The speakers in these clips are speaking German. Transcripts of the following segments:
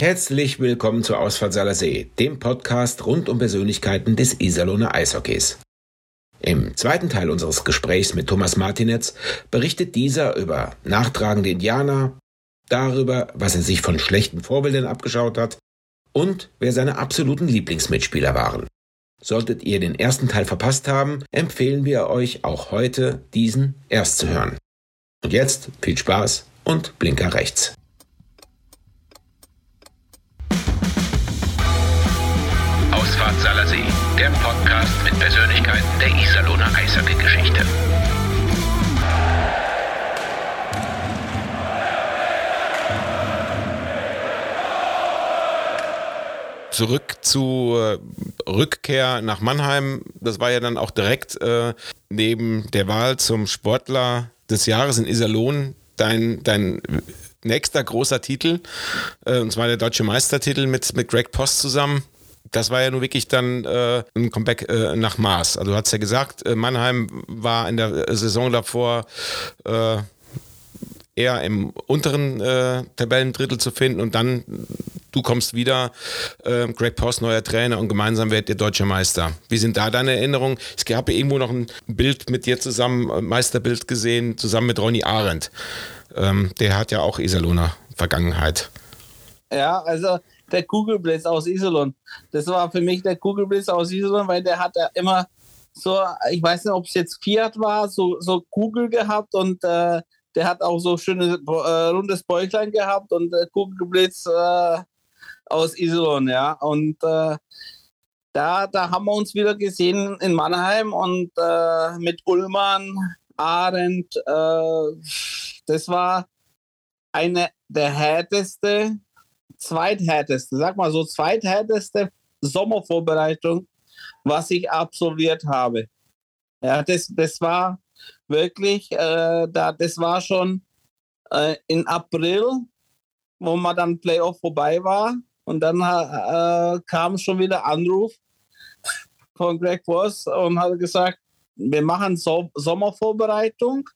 Herzlich willkommen zu Ausfahrt See, dem Podcast rund um Persönlichkeiten des Iserlohner Eishockeys. Im zweiten Teil unseres Gesprächs mit Thomas Martinetz berichtet dieser über nachtragende Indianer, darüber, was er sich von schlechten Vorbildern abgeschaut hat und wer seine absoluten Lieblingsmitspieler waren. Solltet ihr den ersten Teil verpasst haben, empfehlen wir euch auch heute, diesen erst zu hören. Und jetzt viel Spaß und Blinker rechts. Podcast mit Persönlichkeiten der Iserlohner Eishockey-Geschichte. Zurück zur Rückkehr nach Mannheim. Das war ja dann auch direkt äh, neben der Wahl zum Sportler des Jahres in Iserlohn dein, dein nächster großer Titel, äh, und zwar der deutsche Meistertitel mit, mit Greg Post zusammen das war ja nun wirklich dann äh, ein Comeback äh, nach Maß. Also du hast ja gesagt, äh, Mannheim war in der Saison davor äh, eher im unteren äh, Tabellendrittel zu finden und dann du kommst wieder, äh, Greg Post, neuer Trainer und gemeinsam werdet ihr deutscher Meister. Wie sind da deine Erinnerungen? Gab ja irgendwo noch ein Bild mit dir zusammen, Meisterbild gesehen, zusammen mit Ronny Arendt. Ähm, der hat ja auch Iserlohner Vergangenheit. Ja, also der Kugelblitz aus Iserlohn. Das war für mich der Kugelblitz aus Iserlohn, weil der hat ja immer so, ich weiß nicht, ob es jetzt Fiat war, so, so Kugel gehabt und äh, der hat auch so schönes äh, rundes Bäuchlein gehabt und äh, Kugelblitz äh, aus Iserlohn, ja. Und äh, da, da haben wir uns wieder gesehen in Mannheim und äh, mit Ullmann, Arendt, äh, das war eine der härteste zweithärteste, sag mal so, zweithärteste Sommervorbereitung, was ich absolviert habe. Ja, das, das war wirklich, äh, da, das war schon äh, in April, wo man dann Playoff vorbei war. Und dann äh, kam schon wieder Anruf von Greg Voss und hat gesagt, wir machen so Sommervorbereitung.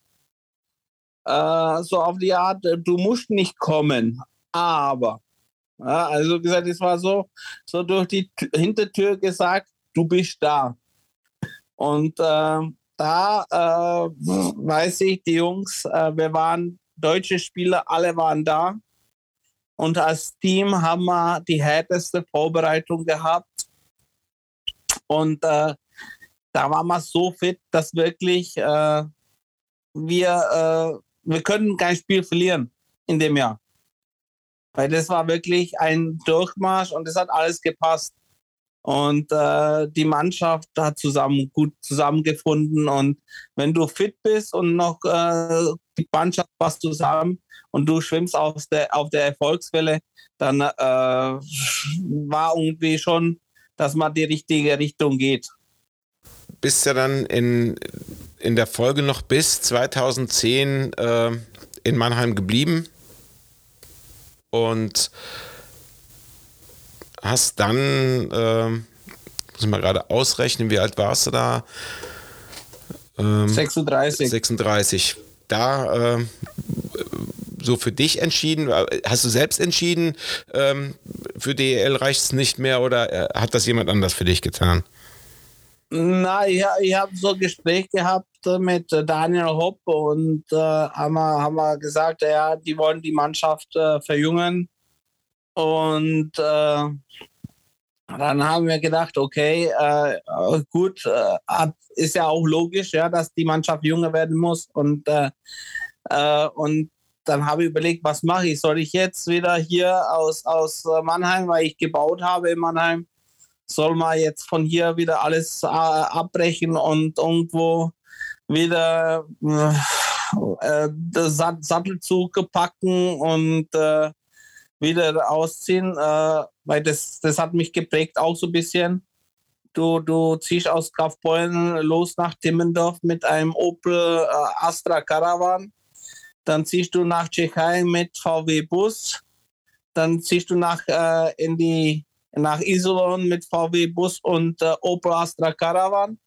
Äh, so auf die Art, du musst nicht kommen, aber ja, also gesagt, es war so, so durch die Hintertür gesagt, du bist da. Und äh, da äh, weiß ich, die Jungs, äh, wir waren deutsche Spieler, alle waren da. Und als Team haben wir die härteste Vorbereitung gehabt. Und äh, da waren wir so fit, dass wirklich äh, wir, äh, wir können kein Spiel verlieren in dem Jahr. Weil das war wirklich ein Durchmarsch und es hat alles gepasst. Und äh, die Mannschaft hat zusammen gut zusammengefunden. Und wenn du fit bist und noch äh, die Mannschaft passt zusammen und du schwimmst auf der, auf der Erfolgswelle, dann äh, war irgendwie schon, dass man die richtige Richtung geht. Bist ja dann in, in der Folge noch bis 2010 äh, in Mannheim geblieben und hast dann, äh, muss ich mal gerade ausrechnen, wie alt warst du da? Ähm, 36. 36. Da äh, so für dich entschieden? Hast du selbst entschieden, ähm, für DEL reicht es nicht mehr oder äh, hat das jemand anders für dich getan? Na, ich, ich habe so ein Gespräch gehabt mit Daniel Hopp und äh, haben, wir, haben wir gesagt, ja, die wollen die Mannschaft äh, verjüngen. Und äh, dann haben wir gedacht, okay, äh, gut, äh, ist ja auch logisch, ja, dass die Mannschaft jünger werden muss. Und, äh, und dann habe ich überlegt, was mache ich? Soll ich jetzt wieder hier aus, aus Mannheim, weil ich gebaut habe in Mannheim, soll man jetzt von hier wieder alles äh, abbrechen und irgendwo wieder äh, das Sattelzug packen und äh, wieder ausziehen, äh, weil das, das hat mich geprägt auch so ein bisschen. Du, du ziehst aus Kaufbeuren los nach Timmendorf mit einem Opel äh, Astra Caravan. Dann ziehst du nach Tschechei mit VW Bus. Dann ziehst du nach, äh, in die nach Iserlohn mit VW Bus und äh, Opel Astra Caravan.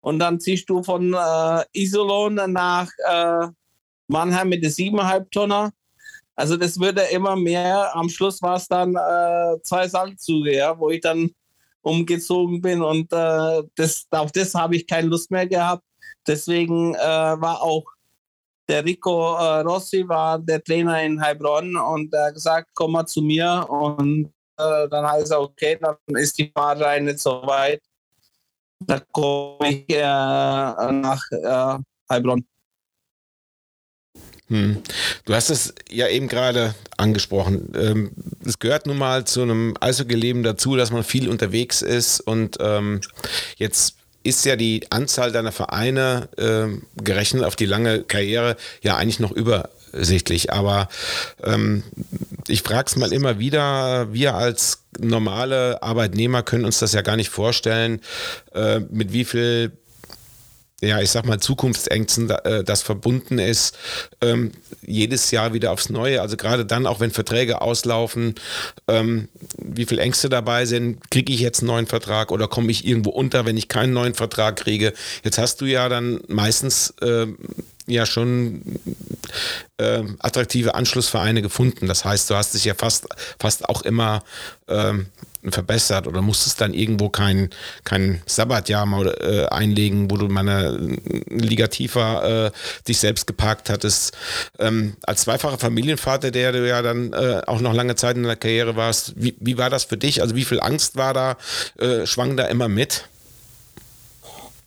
Und dann ziehst du von äh, Iserlohn nach äh, Mannheim mit der 7,5 Tonner. Also das würde immer mehr. Am Schluss war es dann äh, zwei Sandzüge, ja, wo ich dann umgezogen bin und äh, das, auf das habe ich keine Lust mehr gehabt. Deswegen äh, war auch der Rico äh, Rossi war der Trainer in Heilbronn und er hat gesagt, komm mal zu mir und äh, dann heißt er, okay, dann ist die Fahrerei nicht so weit. Da komme ich äh, nach äh, Heilbronn. Hm. Du hast es ja eben gerade angesprochen. Ähm, es gehört nun mal zu einem Eishockey-Leben dazu, dass man viel unterwegs ist und ähm, jetzt ist ja die Anzahl deiner Vereine äh, gerechnet auf die lange Karriere ja eigentlich noch übersichtlich. Aber ähm, ich frage es mal immer wieder, wir als normale Arbeitnehmer können uns das ja gar nicht vorstellen, äh, mit wie viel ja, ich sag mal, Zukunftsängsten äh, das verbunden ist, ähm, jedes Jahr wieder aufs Neue. Also gerade dann, auch wenn Verträge auslaufen, ähm, wie viel Ängste dabei sind, kriege ich jetzt einen neuen Vertrag oder komme ich irgendwo unter, wenn ich keinen neuen Vertrag kriege. Jetzt hast du ja dann meistens äh, ja schon äh, attraktive Anschlussvereine gefunden. Das heißt, du hast dich ja fast, fast auch immer ähm, verbessert oder musstest dann irgendwo kein, kein Sabbatjahr mal äh, einlegen, wo du mal eine Liga tiefer äh, dich selbst geparkt hattest. Ähm, als zweifacher Familienvater, der du ja dann äh, auch noch lange Zeit in der Karriere warst, wie, wie war das für dich? Also wie viel Angst war da, äh, schwang da immer mit?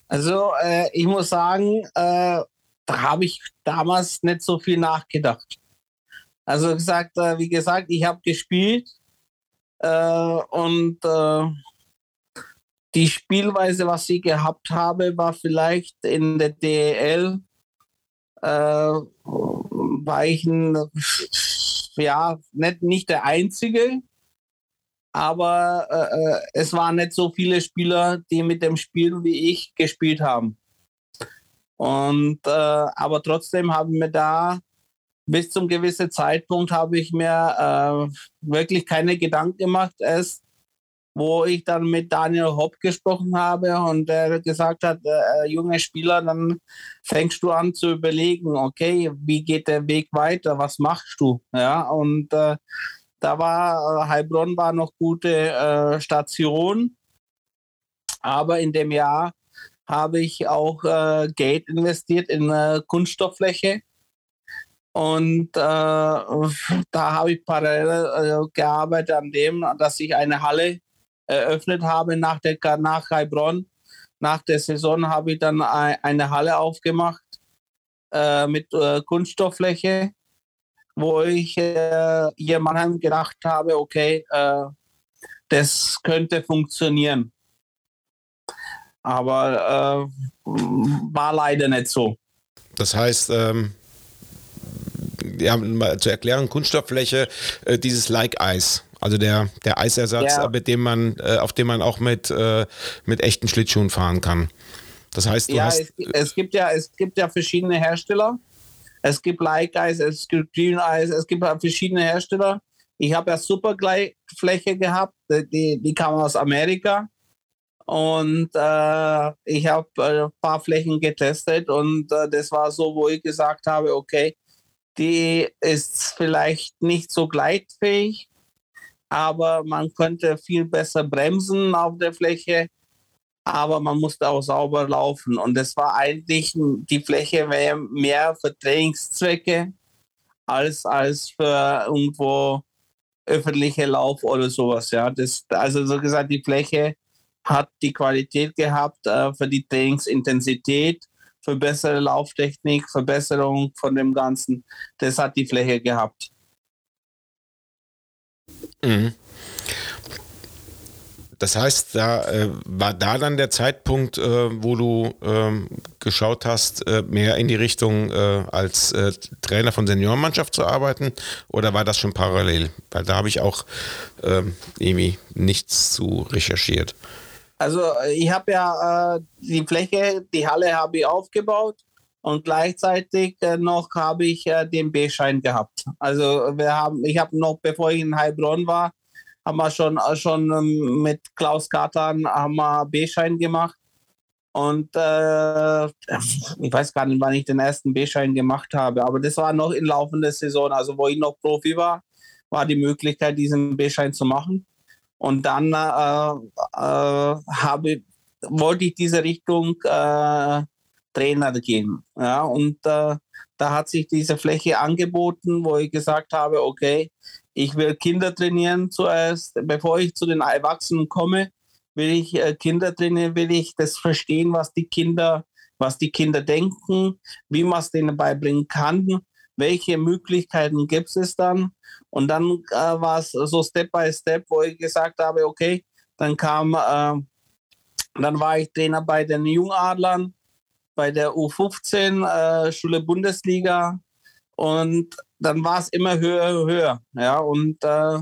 Also äh, ich muss sagen, äh, da habe ich damals nicht so viel nachgedacht. Also gesagt, wie gesagt, ich habe gespielt äh, und äh, die Spielweise, was ich gehabt habe, war vielleicht in der DEL, äh, war ich ein, ja, nicht, nicht der Einzige, aber äh, äh, es waren nicht so viele Spieler, die mit dem Spiel wie ich gespielt haben. Und äh, aber trotzdem haben wir da bis zum gewissen Zeitpunkt habe ich mir äh, wirklich keine Gedanken gemacht. Erst wo ich dann mit Daniel Hopp gesprochen habe und er gesagt hat, äh, junge Spieler, dann fängst du an zu überlegen, okay, wie geht der Weg weiter, was machst du? Ja, und äh, da war äh, Heilbronn war noch gute äh, Station, aber in dem Jahr habe ich auch äh, Geld investiert in äh, Kunststofffläche und äh, da habe ich parallel äh, gearbeitet an dem, dass ich eine Halle eröffnet habe nach der nach Heilbronn. Nach der Saison habe ich dann eine Halle aufgemacht äh, mit äh, Kunststofffläche, wo ich äh, hier in Mannheim gedacht habe, okay, äh, das könnte funktionieren. Aber äh, war leider nicht so. Das heißt, ähm, ja, mal zur Erklärung, Kunststofffläche, äh, dieses Like-Eis. Also der, der Eisersatz, ja. mit dem man, äh, auf dem man auch mit, äh, mit echten Schlittschuhen fahren kann. Das heißt, du ja, hast. Es, es, gibt ja, es gibt ja verschiedene Hersteller. Es gibt Like Eis, es gibt Green Eis, es gibt verschiedene Hersteller. Ich habe ja Superfläche gehabt, die, die kam aus Amerika. Und äh, ich habe äh, ein paar Flächen getestet und äh, das war so, wo ich gesagt habe, okay, die ist vielleicht nicht so gleitfähig, aber man könnte viel besser bremsen auf der Fläche, aber man musste auch sauber laufen. Und es war eigentlich, die Fläche wäre mehr für Trainingszwecke als, als für irgendwo öffentliche Lauf oder sowas. Ja. Das, also so gesagt, die Fläche hat die Qualität gehabt äh, für die Trainingsintensität für bessere Lauftechnik, Verbesserung von dem Ganzen. Das hat die Fläche gehabt. Mhm. Das heißt, da äh, war da dann der Zeitpunkt, äh, wo du äh, geschaut hast, äh, mehr in die Richtung äh, als äh, Trainer von Seniorenmannschaft zu arbeiten, oder war das schon parallel? Weil da habe ich auch ähm, irgendwie nichts zu recherchiert. Also ich habe ja äh, die Fläche, die Halle habe ich aufgebaut und gleichzeitig äh, noch habe ich äh, den B-Schein gehabt. Also wir haben, ich habe noch, bevor ich in Heilbronn war, haben wir schon, äh, schon ähm, mit Klaus Katan B-Schein gemacht. Und äh, ich weiß gar nicht, wann ich den ersten B-Schein gemacht habe, aber das war noch in laufender Saison, also wo ich noch Profi war, war die Möglichkeit, diesen B-Schein zu machen. Und dann äh, äh, habe, wollte ich diese Richtung äh, Trainer gehen. Ja, und äh, da hat sich diese Fläche angeboten, wo ich gesagt habe, okay, ich will Kinder trainieren zuerst, bevor ich zu den Erwachsenen komme will ich äh, Kinder trainieren, will ich das verstehen, was die Kinder, was die Kinder denken, wie man es denen beibringen kann, welche Möglichkeiten gibt es dann. Und dann äh, war es so Step by Step, wo ich gesagt habe, okay, dann kam, äh, dann war ich Trainer bei den Jungadlern, bei der U15 äh, Schule Bundesliga und dann war es immer höher, höher. Ja, und äh,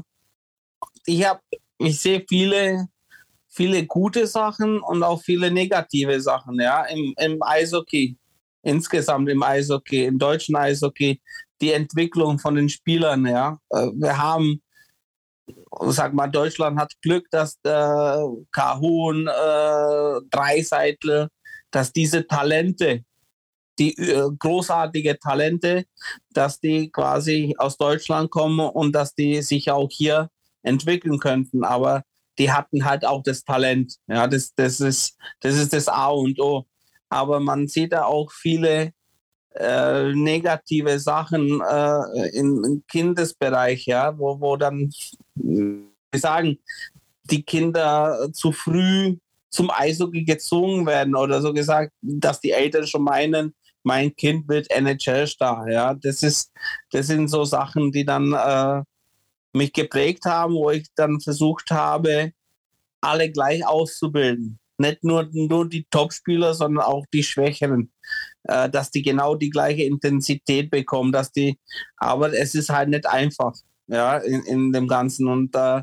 ich habe, ich sehe viele viele gute Sachen und auch viele negative Sachen, ja, im, im Eishockey, insgesamt im Eishockey, im deutschen Eishockey, die Entwicklung von den Spielern, ja. Äh, wir haben, sag mal, Deutschland hat Glück, dass äh, Kahun, äh, Dreiseitel, dass diese Talente, die äh, großartige Talente, dass die quasi aus Deutschland kommen und dass die sich auch hier entwickeln könnten. Aber die hatten halt auch das Talent. Ja, das, das, ist, das ist das A und O. Aber man sieht da auch viele äh, negative Sachen äh, im, Kindesbereich, ja, wo, wo dann, wie sagen, die Kinder zu früh zum Eishockey gezwungen werden oder so gesagt, dass die Eltern schon meinen, mein Kind wird NHL-Star. Ja, das das sind so Sachen, die dann äh, mich geprägt haben, wo ich dann versucht habe, alle gleich auszubilden. Nicht nur, nur die Topspieler, sondern auch die Schwächeren. Äh, dass die genau die gleiche Intensität bekommen, dass die, aber es ist halt nicht einfach, ja, in, in dem Ganzen. Und äh,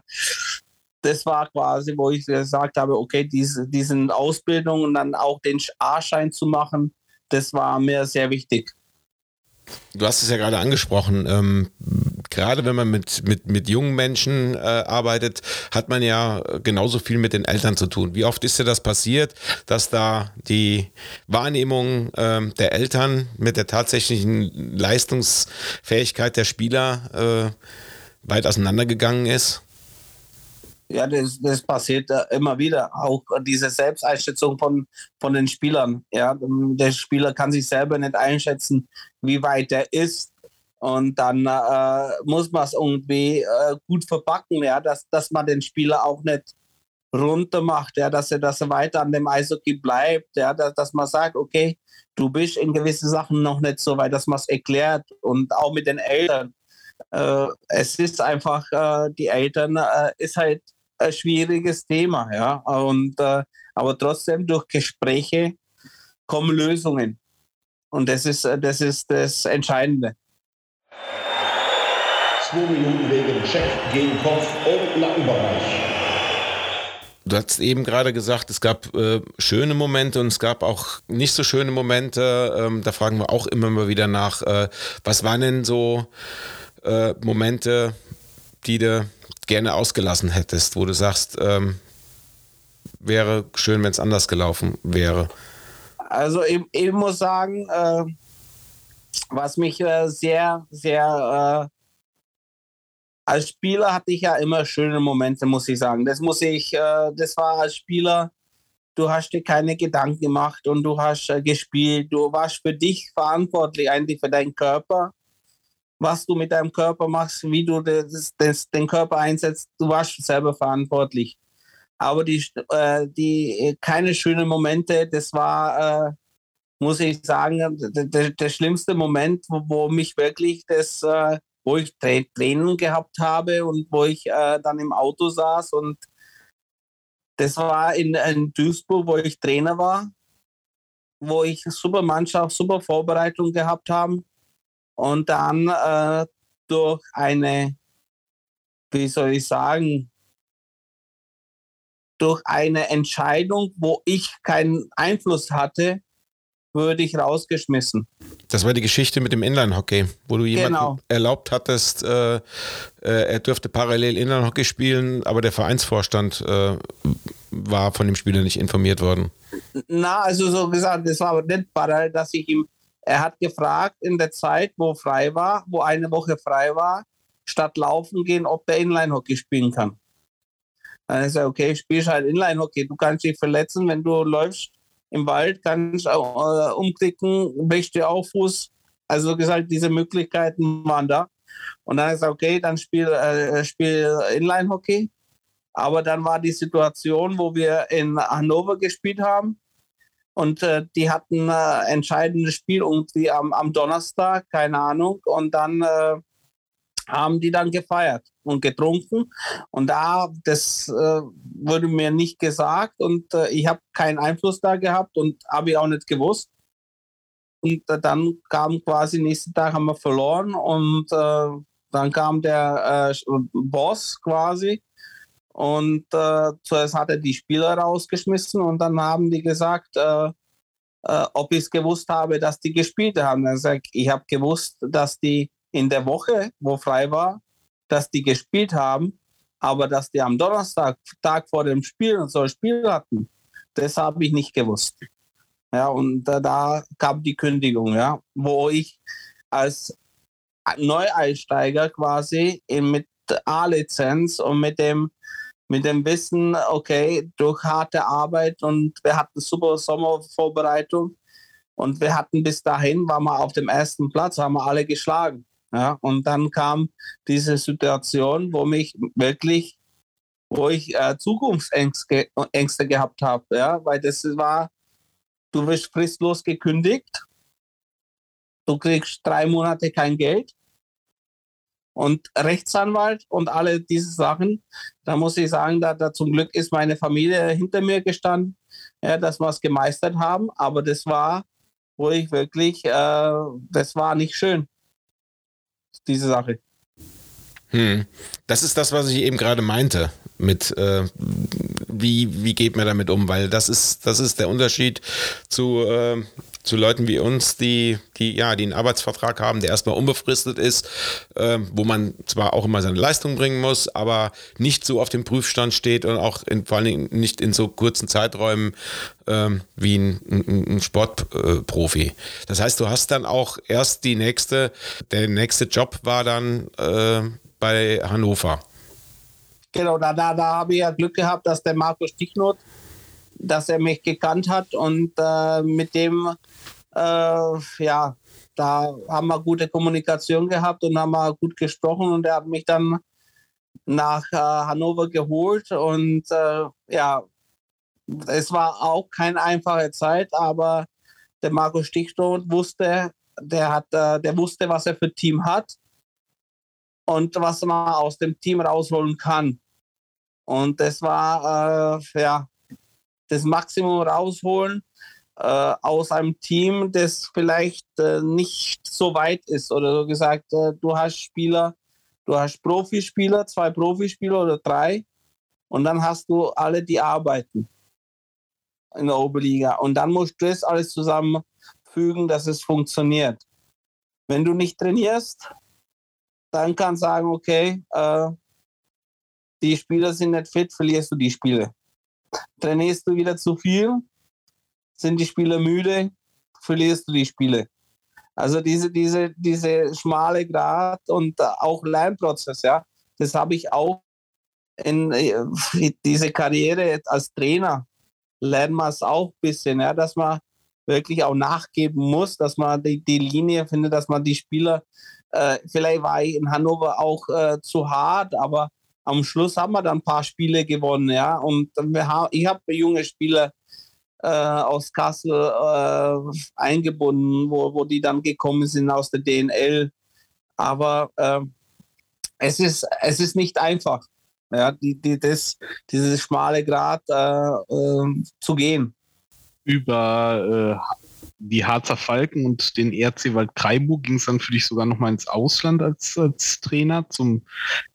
das war quasi, wo ich gesagt habe, okay, diese diesen Ausbildung und dann auch den A-Schein zu machen, das war mir sehr wichtig. Du hast es ja gerade angesprochen. Ähm, gerade wenn man mit, mit, mit jungen Menschen äh, arbeitet, hat man ja genauso viel mit den Eltern zu tun. Wie oft ist dir das passiert, dass da die Wahrnehmung äh, der Eltern mit der tatsächlichen Leistungsfähigkeit der Spieler äh, weit auseinandergegangen ist? Ja, das, das passiert immer wieder. Auch diese Selbsteinschätzung von, von den Spielern. Ja, der Spieler kann sich selber nicht einschätzen, wie weit er ist. Und dann äh, muss man es irgendwie äh, gut verpacken, ja, dass, dass man den Spieler auch nicht runter macht, ja, dass er, dass er weiter an dem Eishockey bleibt, ja, dass, dass man sagt, okay, du bist in gewissen Sachen noch nicht so weit, dass man es erklärt und auch mit den Eltern. Äh, es ist einfach, äh, die Eltern äh, ist halt ein schwieriges Thema, ja. Und, äh, aber trotzdem durch Gespräche kommen Lösungen. Und das ist, das ist das Entscheidende. Zwei Minuten wegen Check gegen Kopf und Nackenbereich. Du hast eben gerade gesagt, es gab äh, schöne Momente und es gab auch nicht so schöne Momente. Ähm, da fragen wir auch immer mal wieder nach, äh, was waren denn so äh, Momente, die du gerne ausgelassen hättest, wo du sagst, ähm, wäre schön, wenn es anders gelaufen wäre? Also ich, ich muss sagen, äh, was mich äh, sehr, sehr äh, als Spieler hatte ich ja immer schöne Momente, muss ich sagen. Das muss ich, äh, das war als Spieler, du hast dir keine Gedanken gemacht und du hast äh, gespielt. Du warst für dich verantwortlich eigentlich für deinen Körper was du mit deinem Körper machst, wie du das, das, den Körper einsetzt, du warst selber verantwortlich. Aber die, äh, die keine schönen Momente, das war, äh, muss ich sagen, der, der schlimmste Moment, wo, wo mich wirklich das, äh, wo ich Tränen gehabt habe und wo ich äh, dann im Auto saß und das war in, in Duisburg, wo ich Trainer war, wo ich super Mannschaft, super Vorbereitung gehabt habe und dann äh, durch eine, wie soll ich sagen, durch eine Entscheidung, wo ich keinen Einfluss hatte, würde ich rausgeschmissen. Das war die Geschichte mit dem Inline-Hockey, wo du jemanden genau. erlaubt hattest, äh, äh, er dürfte parallel Inline-Hockey spielen, aber der Vereinsvorstand äh, war von dem Spieler nicht informiert worden. Na, also so gesagt, das war aber nicht parallel, dass ich ihm, er hat gefragt in der Zeit, wo frei war, wo eine Woche frei war, statt laufen gehen, ob der Inline-Hockey spielen kann. Dann ist er, okay, spielst halt Inline-Hockey, du kannst dich verletzen, wenn du läufst im Wald, kannst äh, umklicken, brichst dir auch Fuß. Also gesagt, diese Möglichkeiten waren da. Und dann ist okay, dann spiel, äh, spiel Inline-Hockey. Aber dann war die Situation, wo wir in Hannover gespielt haben und äh, die hatten äh, entscheidendes Spiel irgendwie am, am Donnerstag, keine Ahnung. Und dann äh, haben die dann gefeiert und getrunken. Und da, das äh, wurde mir nicht gesagt und äh, ich habe keinen Einfluss da gehabt und habe ich auch nicht gewusst. Und äh, dann kam quasi, nächsten Tag haben wir verloren und äh, dann kam der äh, Boss quasi und äh, zuerst hat er die Spieler rausgeschmissen und dann haben die gesagt, ob ich es gewusst habe, dass die gespielt haben. Dann sag ich, ich habe gewusst, dass die in der Woche, wo frei war, dass die gespielt haben, aber dass die am Donnerstag, Tag vor dem Spiel, so ein Spiel hatten, das habe ich nicht gewusst. Ja, und äh, da kam die Kündigung, ja, wo ich als Neueinsteiger quasi mit A-Lizenz und mit dem, mit dem Wissen, okay, durch harte Arbeit und wir hatten super Sommervorbereitung und wir hatten bis dahin, waren wir auf dem ersten Platz, haben wir alle geschlagen. Ja, und dann kam diese Situation, wo mich wirklich, wo ich äh, Zukunftsängste Ängste gehabt habe, ja, weil das war, du wirst fristlos gekündigt, du kriegst drei Monate kein Geld und Rechtsanwalt und alle diese Sachen. Da muss ich sagen, da, da zum Glück ist meine Familie hinter mir gestanden, ja, dass wir es gemeistert haben, aber das war, wo ich wirklich, äh, das war nicht schön diese Sache. Hm. Das ist das, was ich eben gerade meinte mit äh, wie, wie geht man damit um, weil das ist, das ist der Unterschied zu, äh, zu Leuten wie uns, die, die, ja, die einen Arbeitsvertrag haben, der erstmal unbefristet ist, äh, wo man zwar auch immer seine Leistung bringen muss, aber nicht so auf dem Prüfstand steht und auch in, vor allen Dingen nicht in so kurzen Zeiträumen ähm, wie ein, ein, ein Sportprofi. das heißt, du hast dann auch erst die nächste, der nächste Job war dann äh, bei Hannover. Genau, da, da, da habe ich ja Glück gehabt, dass der Markus Stichnot, dass er mich gekannt hat und äh, mit dem, äh, ja, da haben wir gute Kommunikation gehabt und haben wir gut gesprochen und er hat mich dann nach äh, Hannover geholt und äh, ja, es war auch keine einfache Zeit, aber der Markus Stichnot wusste, der hat, äh, der wusste, was er für Team hat und was man aus dem Team rausholen kann. Und das war äh, ja, das Maximum rausholen äh, aus einem Team, das vielleicht äh, nicht so weit ist. Oder so gesagt, äh, du hast Spieler, du hast Profispieler, zwei Profispieler oder drei. Und dann hast du alle, die arbeiten in der Oberliga. Und dann musst du das alles zusammenfügen, dass es funktioniert. Wenn du nicht trainierst, dann kann sagen, okay, äh, die Spieler sind nicht fit, verlierst du die Spiele. Trainierst du wieder zu viel, sind die Spieler müde, verlierst du die Spiele. Also diese, diese, diese schmale Grad und auch Lernprozess, ja, das habe ich auch in äh, diese Karriere als Trainer lernt man es auch ein bisschen, ja, dass man wirklich auch nachgeben muss, dass man die, die Linie findet, dass man die Spieler äh, vielleicht war ich in Hannover auch äh, zu hart, aber am Schluss haben wir dann ein paar Spiele gewonnen, ja. Und wir ich habe junge Spieler äh, aus Kassel äh, eingebunden, wo, wo die dann gekommen sind aus der DNL. Aber äh, es, ist, es ist nicht einfach, ja, die, die, das, dieses schmale Grad äh, zu gehen. Über die Harzer Falken und den RC Waldkraiburg ging es dann für dich sogar noch mal ins Ausland als, als Trainer zum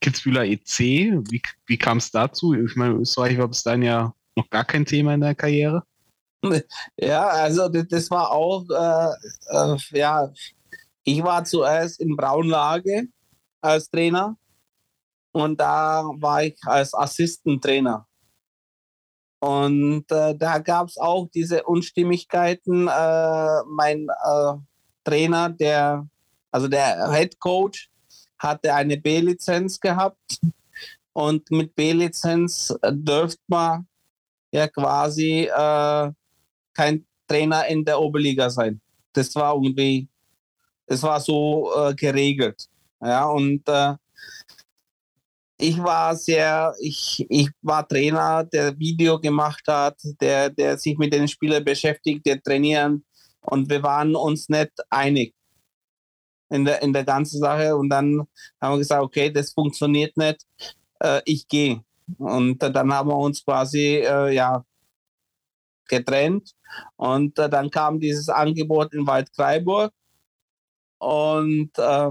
Kitzbühler EC. Wie, wie kam es dazu? Ich meine, Österreich war bis dahin ja noch gar kein Thema in der Karriere. Ja, also das, das war auch, äh, äh, ja, ich war zuerst in Braunlage als Trainer und da war ich als Assistentrainer. Und äh, da gab es auch diese Unstimmigkeiten. Äh, mein äh, Trainer, der, also der Head Coach, hatte eine B-Lizenz gehabt. Und mit B-Lizenz dürfte man ja quasi äh, kein Trainer in der Oberliga sein. Das war irgendwie, es war so äh, geregelt. Ja, und äh, ich war sehr, ich, ich war Trainer, der Video gemacht hat, der, der sich mit den Spielern beschäftigt, der trainieren. Und wir waren uns nicht einig in der, in der ganzen Sache. Und dann haben wir gesagt, okay, das funktioniert nicht, äh, ich gehe. Und äh, dann haben wir uns quasi äh, ja, getrennt. Und äh, dann kam dieses Angebot in Waldkraiburg und äh,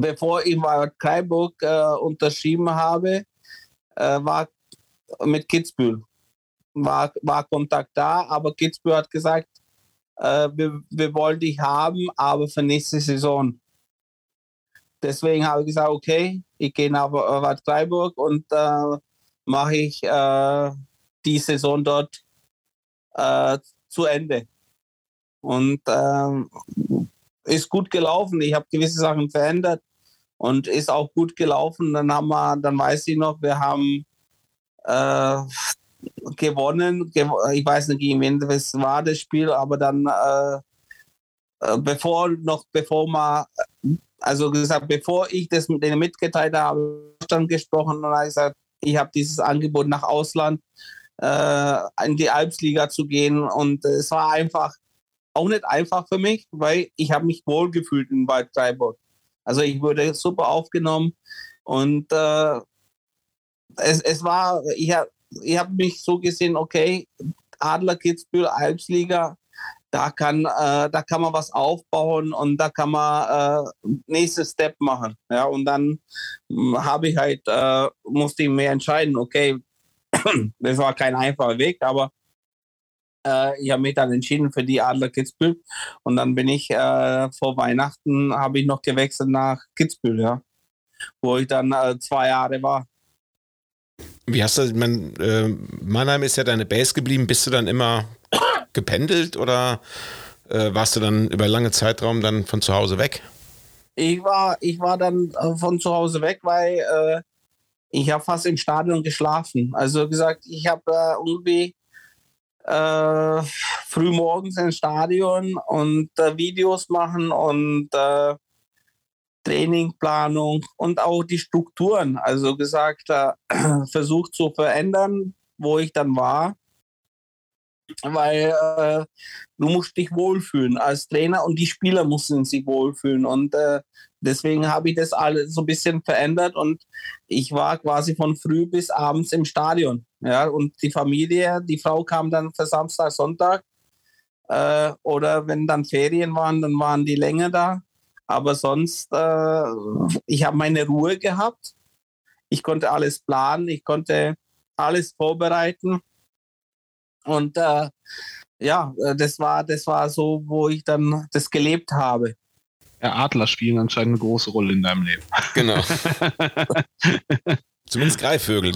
bevor ich bei Freiburg äh, unterschrieben habe, äh, war mit Kitzbühel. War, war Kontakt da, aber Kitzbühel hat gesagt, äh, wir, wir wollen dich haben, aber für nächste Saison. Deswegen habe ich gesagt, okay, ich gehe nach Bad Freiburg und äh, mache ich äh, die Saison dort äh, zu Ende. Und ähm, ist gut gelaufen. Ich habe gewisse Sachen verändert und ist auch gut gelaufen. Dann haben wir, dann weiß ich noch, wir haben äh, gewonnen. Ich weiß nicht, gegen wen das war das Spiel, aber dann äh, äh bevor noch bevor man also gesagt, bevor ich das mit denen mitgeteilt habe, dann gesprochen und habe gesagt, ich habe dieses Angebot nach Ausland äh, in die Alpsliga zu gehen und es war einfach auch nicht einfach für mich, weil ich habe mich wohlgefühlt in Bad Freiburg. Also ich wurde super aufgenommen und äh, es, es war, ich habe ich hab mich so gesehen, okay, Adler Kitzbühel, Alpsliga, da kann, äh, da kann man was aufbauen und da kann man äh, nächste Step machen. Ja, und dann hm, habe ich halt, äh, musste ich mir entscheiden, okay, das war kein einfacher Weg, aber äh, ich habe mich dann entschieden für die Adler Kitzbühel und dann bin ich äh, vor Weihnachten habe ich noch gewechselt nach Kitzbühel, ja, wo ich dann äh, zwei Jahre war. Wie hast du, mein, äh, Mannheim ist ja deine Base geblieben, bist du dann immer gependelt oder äh, warst du dann über lange Zeitraum dann von zu Hause weg? Ich war, ich war dann äh, von zu Hause weg, weil ich habe fast im Stadion geschlafen. Also gesagt, ich habe äh, irgendwie äh, früh morgens ins Stadion und äh, Videos machen und äh, Trainingplanung und auch die Strukturen. Also gesagt, äh, versucht zu verändern, wo ich dann war. Weil äh, du musst dich wohlfühlen als Trainer und die Spieler mussten sich wohlfühlen. Und äh, deswegen habe ich das alles so ein bisschen verändert und ich war quasi von früh bis abends im Stadion. Ja, und die Familie, die Frau kam dann für Samstag, Sonntag. Äh, oder wenn dann Ferien waren, dann waren die länger da. Aber sonst, äh, ich habe meine Ruhe gehabt. Ich konnte alles planen, ich konnte alles vorbereiten. Und äh, ja, das war, das war so, wo ich dann das gelebt habe. Ja, Adler spielen anscheinend eine große Rolle in deinem Leben. Genau. Zumindest Greifvögel.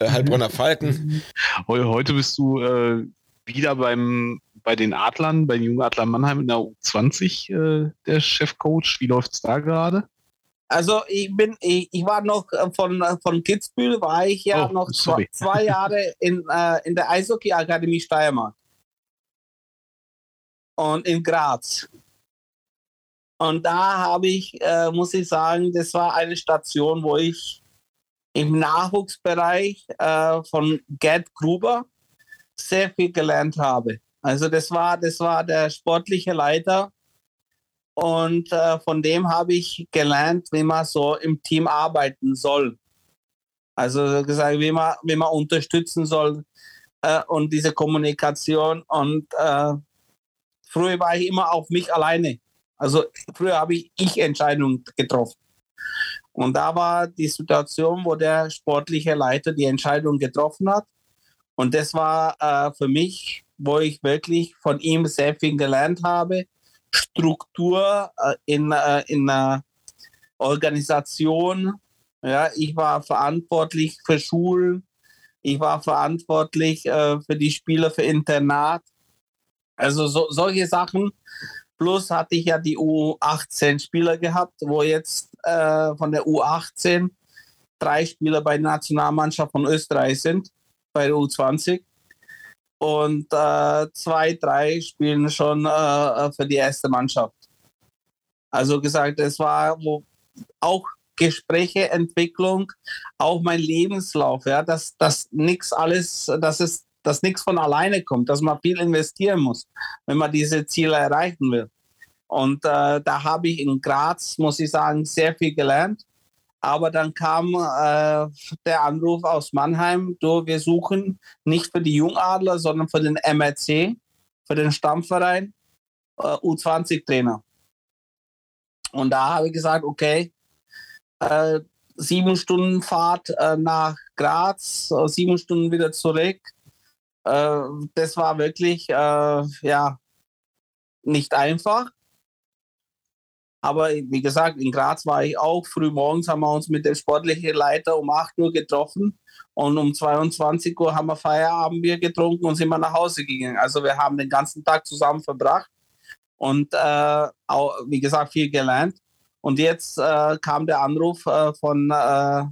Heilbronner Falken. Heute bist du äh, wieder beim, bei den Adlern, bei den Jungen Adlern Mannheim in der U20 äh, der Chefcoach. Wie läuft es da gerade? Also ich bin, ich, ich, war noch äh, von, äh, von Kitzbühel, war ich ja oh, noch zwei, zwei, Jahre in, äh, in der Eishockey-Akademie Steiermark. Und in Graz. Und da habe ich, äh, muss ich sagen, das war eine Station, wo ich im Nachwuchsbereich äh, von Gerd Gruber sehr viel gelernt habe. Also das war, das war der sportliche Leiter und äh, von dem habe ich gelernt, wie man so im Team arbeiten soll. Also gesagt, wie man, wie man unterstützen soll äh, und diese Kommunikation. Und äh, früher war ich immer auf mich alleine. Also früher habe ich ich Entscheidungen getroffen. Und da war die Situation, wo der sportliche Leiter die Entscheidung getroffen hat. Und das war äh, für mich, wo ich wirklich von ihm sehr viel gelernt habe. Struktur äh, in, äh, in einer Organisation. Ja, ich war verantwortlich für Schulen, Ich war verantwortlich äh, für die Spieler für Internat. Also so, solche Sachen. Plus hatte ich ja die U18 Spieler gehabt, wo jetzt äh, von der U18 drei Spieler bei der Nationalmannschaft von Österreich sind, bei der U20. Und äh, zwei, drei spielen schon äh, für die erste Mannschaft. Also gesagt, es war auch Gespräche, Entwicklung, auch mein Lebenslauf, ja, dass das nichts alles, dass es dass nichts von alleine kommt, dass man viel investieren muss, wenn man diese Ziele erreichen will. Und äh, da habe ich in Graz, muss ich sagen, sehr viel gelernt. Aber dann kam äh, der Anruf aus Mannheim, du, wir suchen nicht für die Jungadler, sondern für den MRC, für den Stammverein, äh, U20-Trainer. Und da habe ich gesagt, okay, äh, sieben Stunden Fahrt äh, nach Graz, sieben Stunden wieder zurück. Äh, das war wirklich ja nicht einfach. Aber wie gesagt, in Graz war ich auch. Früh morgens haben wir uns mit dem sportlichen Leiter um 8 Uhr getroffen und um 22 Uhr haben wir Feierabendbier getrunken und sind wir nach Hause gegangen. Also wir haben den ganzen Tag zusammen verbracht und äh, auch, wie gesagt, viel gelernt. Und jetzt äh, kam der Anruf äh, von, äh,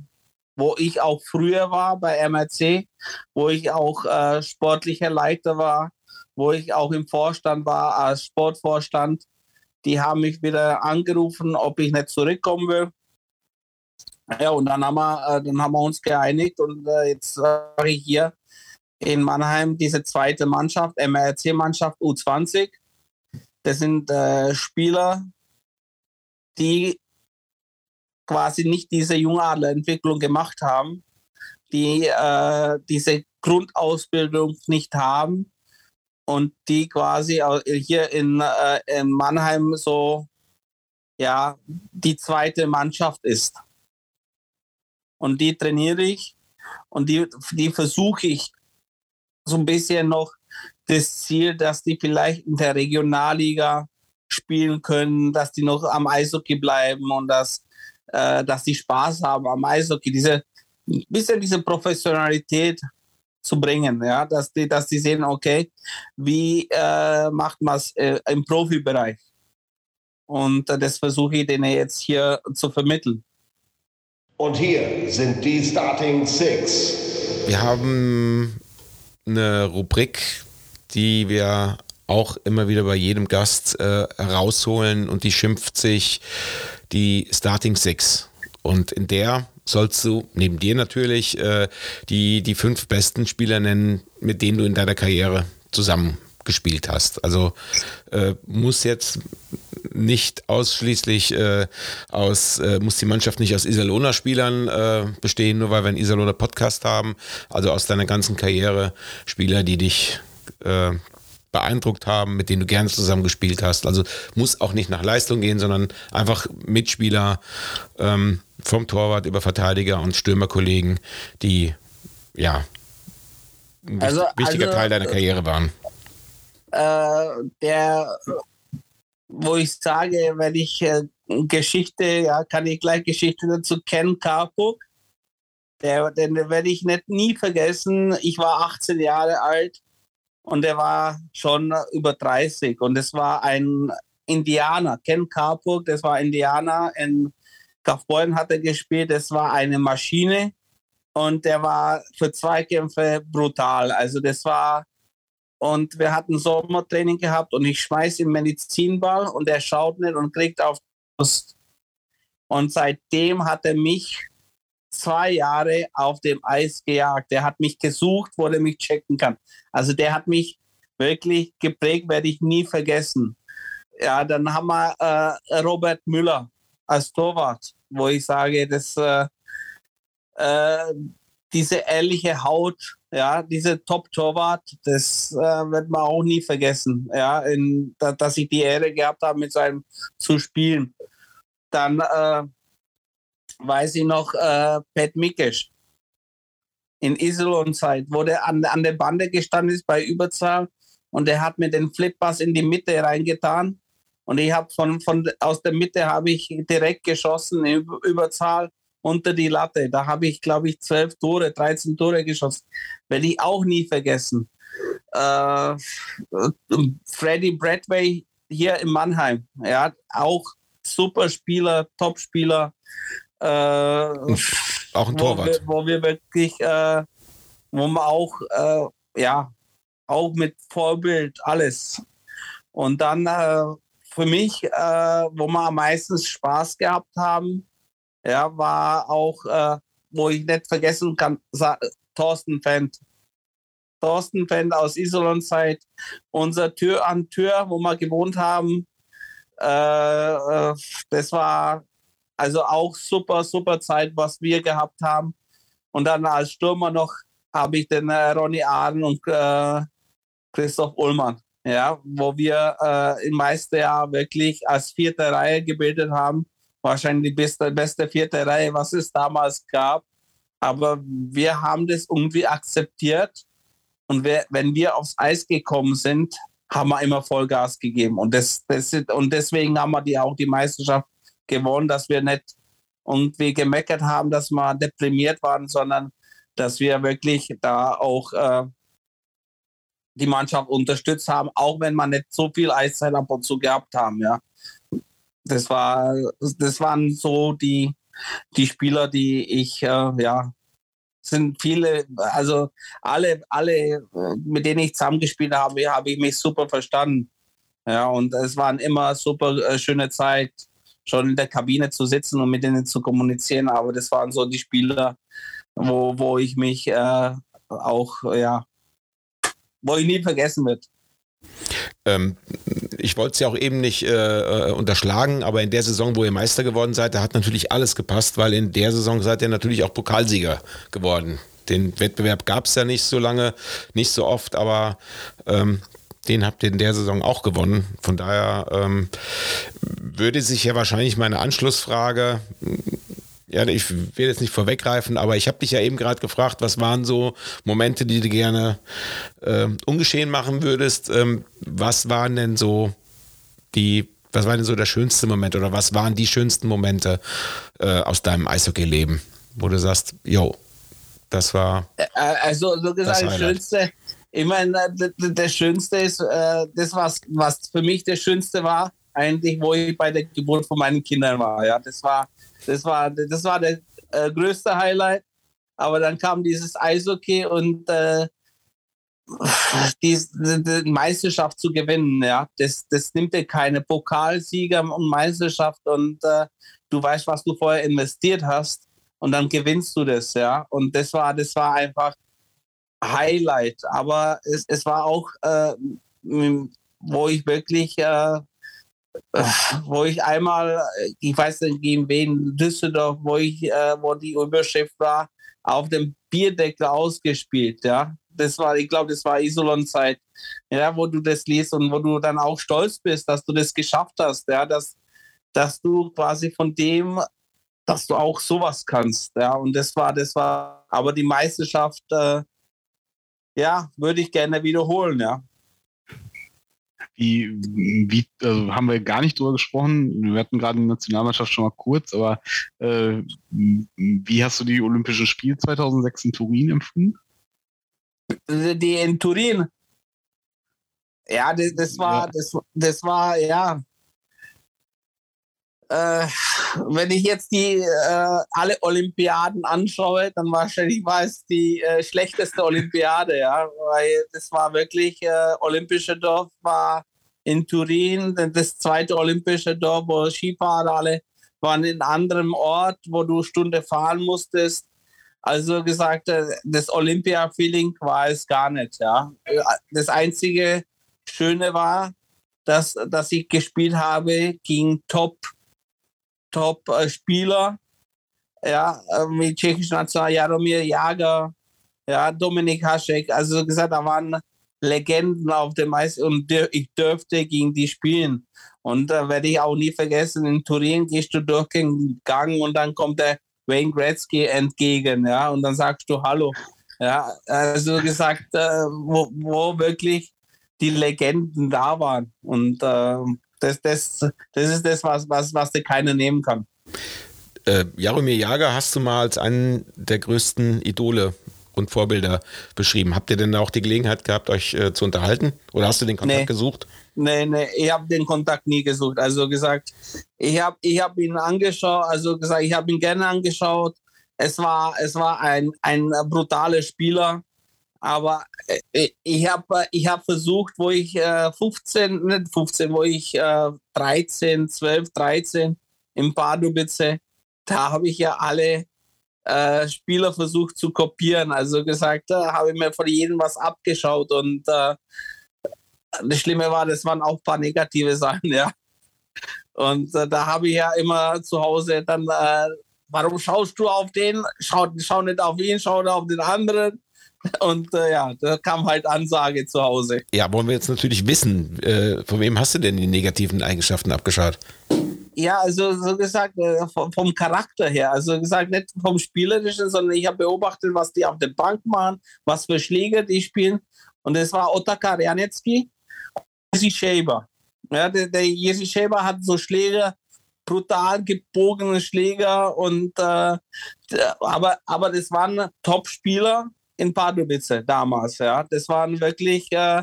wo ich auch früher war bei MRC, wo ich auch äh, sportlicher Leiter war, wo ich auch im Vorstand war als Sportvorstand die haben mich wieder angerufen, ob ich nicht zurückkommen will. Ja, und dann haben wir, äh, dann haben wir uns geeinigt und äh, jetzt sage ich hier in Mannheim diese zweite Mannschaft, MRC-Mannschaft U20. Das sind äh, Spieler, die quasi nicht diese Jungadlerentwicklung gemacht haben, die äh, diese Grundausbildung nicht haben und die quasi hier in, äh, in Mannheim so ja die zweite Mannschaft ist. Und die trainiere ich und die, die versuche ich so ein bisschen noch das Ziel, dass die vielleicht in der Regionalliga spielen können, dass die noch am Eishockey bleiben und dass, äh, dass die Spaß haben am Eishockey. Diese bisschen diese Professionalität zu bringen, ja, dass die, dass die sehen, okay, wie äh, macht man es äh, im Profibereich? Und äh, das versuche ich denen jetzt hier zu vermitteln. Und hier sind die Starting Six. Wir haben eine Rubrik, die wir auch immer wieder bei jedem Gast äh, herausholen und die schimpft sich die Starting Six. Und in der sollst du neben dir natürlich äh, die, die fünf besten Spieler nennen, mit denen du in deiner Karriere zusammengespielt hast. Also äh, muss jetzt nicht ausschließlich äh, aus, äh, muss die Mannschaft nicht aus Iserlohner Spielern äh, bestehen, nur weil wir einen Iserlohner Podcast haben. Also aus deiner ganzen Karriere Spieler, die dich äh, beeindruckt haben, mit denen du gerne zusammengespielt hast. Also muss auch nicht nach Leistung gehen, sondern einfach Mitspieler ähm, vom Torwart über Verteidiger und Stürmerkollegen, die ja ein also, wichtiger also, Teil deiner Karriere waren. Äh, der, wo ich sage, wenn ich äh, Geschichte, ja, kann ich gleich Geschichte dazu kennen, Carpo. Der, den werde ich nicht nie vergessen. Ich war 18 Jahre alt und er war schon über 30 und es war ein Indianer, Ken Carpuk, das war Indianer in Kaufbeuren hat er gespielt, das war eine Maschine und der war für Zweikämpfe brutal. Also das war und wir hatten Sommertraining gehabt und ich schmeiße ihm Medizinball und er schaut nicht und kriegt auf Brust. Und seitdem hat er mich zwei Jahre auf dem Eis gejagt. Der hat mich gesucht, wo er mich checken kann. Also der hat mich wirklich geprägt, werde ich nie vergessen. Ja, dann haben wir äh, Robert Müller als Torwart, wo ich sage, dass äh, äh, diese ehrliche Haut, ja, diese Top-Torwart, das äh, wird man auch nie vergessen, ja, in, da, dass ich die Ehre gehabt habe, mit seinem zu spielen. Dann äh, weiß ich noch, äh, Pat Mikesch in Iserlohn-Zeit, wo der an, an der Bande gestanden ist bei Überzahl und der hat mir den Flippass in die Mitte reingetan und ich habe von, von aus der Mitte habe ich direkt geschossen in Überzahl unter die Latte. Da habe ich, glaube ich, 12 Tore, 13 Tore geschossen. Werde ich auch nie vergessen. Äh, Freddy Bradway hier in Mannheim. Ja, auch super Spieler, Top-Spieler. Äh, auch ein Torwart. Wo wir, wo wir wirklich, äh, wo man auch, äh, ja, auch mit Vorbild, alles. Und dann äh, für mich, äh, wo wir am meisten Spaß gehabt haben, ja, war auch, äh, wo ich nicht vergessen kann, Thorsten Fendt. Thorsten Fendt aus Isolon-Zeit, unser Tür an Tür, wo wir gewohnt haben. Das war also auch super, super Zeit, was wir gehabt haben. Und dann als Stürmer noch habe ich den äh, Ronny Aden und äh, Christoph Ullmann, ja, wo wir äh, im meisten Jahr wirklich als vierte Reihe gebildet haben. Wahrscheinlich die beste, beste vierte Reihe, was es damals gab. Aber wir haben das irgendwie akzeptiert. Und wir, wenn wir aufs Eis gekommen sind, haben wir immer Vollgas gegeben. Und, das, das, und deswegen haben wir die, auch die Meisterschaft gewonnen, dass wir nicht irgendwie gemeckert haben, dass wir deprimiert waren, sondern dass wir wirklich da auch äh, die Mannschaft unterstützt haben, auch wenn man nicht so viel Eiszeit ab und zu gehabt haben. Ja. Das, war, das waren so die, die Spieler, die ich, äh, ja, sind viele, also alle, alle, mit denen ich zusammengespielt habe, habe ich mich super verstanden. Ja, und es waren immer super äh, schöne Zeit, schon in der Kabine zu sitzen und mit denen zu kommunizieren. Aber das waren so die Spieler, wo, wo ich mich äh, auch, ja, wo ich nie vergessen wird. Ähm, ich wollte es ja auch eben nicht äh, äh, unterschlagen, aber in der Saison, wo ihr Meister geworden seid, da hat natürlich alles gepasst, weil in der Saison seid ihr natürlich auch Pokalsieger geworden. Den Wettbewerb gab es ja nicht so lange, nicht so oft, aber ähm, den habt ihr in der Saison auch gewonnen. Von daher ähm, würde sich ja wahrscheinlich meine Anschlussfrage ja, ich will jetzt nicht vorweggreifen, aber ich habe dich ja eben gerade gefragt, was waren so Momente, die du gerne äh, ungeschehen machen würdest? Ähm, was waren denn so die, was war denn so der schönste Moment oder was waren die schönsten Momente äh, aus deinem Eishockey-Leben, wo du sagst, yo, das war. Äh, also, so gesagt, das Schönste, ich meine, das Schönste ist, äh, das, was, was für mich das Schönste war, eigentlich, wo ich bei der Geburt von meinen Kindern war. Ja, das war das war, das war der äh, größte Highlight. Aber dann kam dieses Eishockey und äh, die, die, Meisterschaft zu gewinnen, ja, das, das nimmt dir keine Pokalsieger und Meisterschaft und äh, du weißt, was du vorher investiert hast und dann gewinnst du das, ja. Und das war, das war einfach Highlight. Aber es, es war auch, äh, wo ich wirklich äh, wo ich einmal, ich weiß nicht gegen wen, Düsseldorf, wo ich, äh, wo die Überschrift war, auf dem Bierdeckel ausgespielt, ja. Das war, ich glaube, das war Isolon-Zeit, ja, wo du das liest und wo du dann auch stolz bist, dass du das geschafft hast, ja, dass, dass du quasi von dem, dass du auch sowas kannst, ja. Und das war, das war, aber die Meisterschaft, äh, ja, würde ich gerne wiederholen, ja. Wie, wie also haben wir gar nicht drüber gesprochen. Wir hatten gerade die Nationalmannschaft schon mal kurz, aber äh, wie hast du die Olympischen Spiele 2006 in Turin empfunden? Die in Turin. Ja, das, das war, ja. Das, das war, ja, äh, wenn ich jetzt die äh, alle Olympiaden anschaue, dann wahrscheinlich war es die äh, schlechteste Olympiade, ja, weil das war wirklich äh, olympische Dorf war in Turin, das zweite olympische Dorf, wo Skifahrer alle waren in einem anderen Ort, wo du Stunde fahren musstest. Also gesagt, äh, das Olympia-Feeling war es gar nicht. Ja. Das einzige Schöne war, dass, dass ich gespielt habe gegen Top Top-Spieler, ja, mit tschechischen National, Jaromir Jager, ja, Dominik Haschek, also gesagt, da waren Legenden auf dem Eis und ich dürfte gegen die spielen. Und da äh, werde ich auch nie vergessen, in Turin gehst du durch den Gang und dann kommt der Wayne Gretzky entgegen, ja, und dann sagst du Hallo. Ja, also gesagt, äh, wo, wo wirklich die Legenden da waren. Und äh, das, das, das ist das, was, was, was dir keiner nehmen kann. Äh, Jaromir Jager hast du mal als einen der größten Idole und Vorbilder beschrieben. Habt ihr denn auch die Gelegenheit gehabt, euch äh, zu unterhalten? Oder hast du den Kontakt Nee. gesucht? Nee, nee, ich habe den Kontakt nie gesucht. Also gesagt, ich habe ich hab ihn angeschaut, also gesagt, ich habe ihn gerne angeschaut. Es war, es war ein, ein brutaler Spieler. Aber äh, ich habe ich hab versucht, wo ich äh, 15, nicht 15, wo ich äh, 13, 12, 13 im Pardubice, da habe ich ja alle äh, Spieler versucht zu kopieren. Also gesagt, da habe ich mir von jedem was abgeschaut und äh, das Schlimme war, das waren auch ein paar negative Sachen, ja. Und äh, da habe ich ja immer zu Hause dann, äh, warum schaust du auf den? Schau, schau nicht auf ihn, schau auf den anderen. Und äh, ja, da kam halt Ansage zu Hause. Ja, wollen wir jetzt natürlich wissen, äh, von wem hast du denn die negativen Eigenschaften abgeschaut? Ja, also so gesagt, äh, vom, vom Charakter her. Also gesagt, nicht vom Spielerischen, sondern ich habe beobachtet, was die auf der Bank machen, was für Schläger die spielen. Und das war Otakar Janecki und Jesse Schäber. Ja, der, der Jesse Schäber hat so Schläger, brutal gebogene Schläger und äh, aber, aber das waren Top-Spieler in Pardubice damals. Ja, das waren wirklich äh,